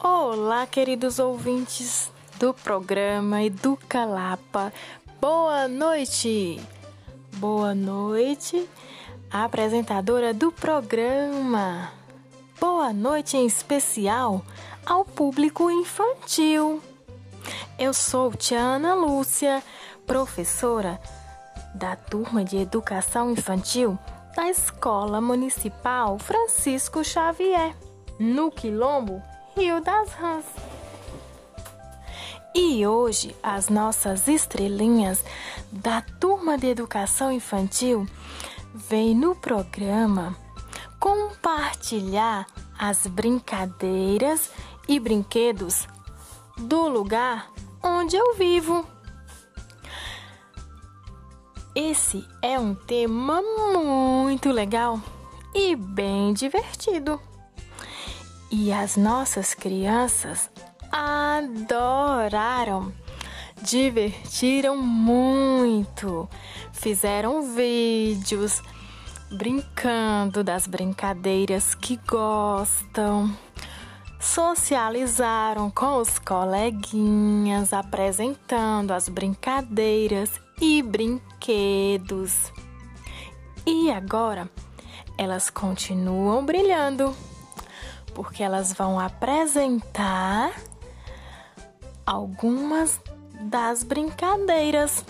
Olá, queridos ouvintes do programa Educa Lapa. Boa noite! Boa noite, apresentadora do programa. Boa noite em especial ao público infantil. Eu sou Tiana Lúcia, professora da turma de educação infantil da Escola Municipal Francisco Xavier, no Quilombo, Rio das Rãs. E hoje as nossas estrelinhas da turma de educação infantil vêm no programa compartilhar as brincadeiras e brinquedos do lugar onde eu vivo. Esse é um tema muito legal e bem divertido. E as nossas crianças adoraram, divertiram muito, fizeram vídeos brincando das brincadeiras que gostam, socializaram com os coleguinhas, apresentando as brincadeiras e brinquedos. E agora elas continuam brilhando, porque elas vão apresentar algumas das brincadeiras.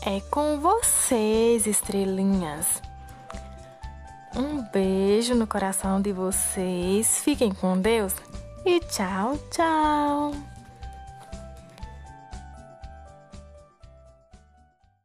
É com vocês, estrelinhas. Um beijo no coração de vocês. Fiquem com Deus e tchau, tchau.